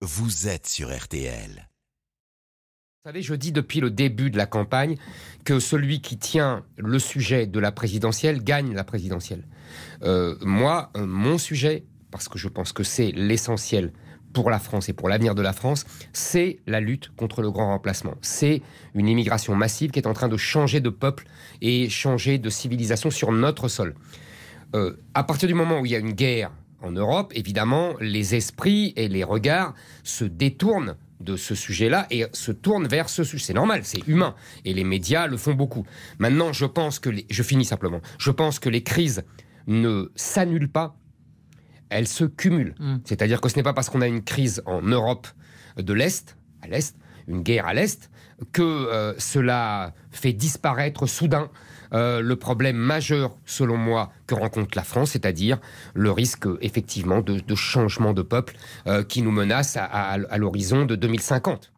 vous êtes sur RTL. Vous savez, je dis depuis le début de la campagne que celui qui tient le sujet de la présidentielle gagne la présidentielle. Euh, moi, euh, mon sujet, parce que je pense que c'est l'essentiel pour la France et pour l'avenir de la France, c'est la lutte contre le grand remplacement. C'est une immigration massive qui est en train de changer de peuple et changer de civilisation sur notre sol. Euh, à partir du moment où il y a une guerre en Europe, évidemment, les esprits et les regards se détournent de ce sujet-là et se tournent vers ce sujet. C'est normal, c'est humain. Et les médias le font beaucoup. Maintenant, je pense que... Les... Je finis simplement. Je pense que les crises ne s'annulent pas, elles se cumulent. Mm. C'est-à-dire que ce n'est pas parce qu'on a une crise en Europe de l'Est, à l'Est, une guerre à l'Est, que euh, cela fait disparaître soudain euh, le problème majeur, selon moi, que rencontre la France, c'est-à-dire le risque, effectivement, de, changement de peuple euh, qui nous menace à, à- à l'horizon de 2050.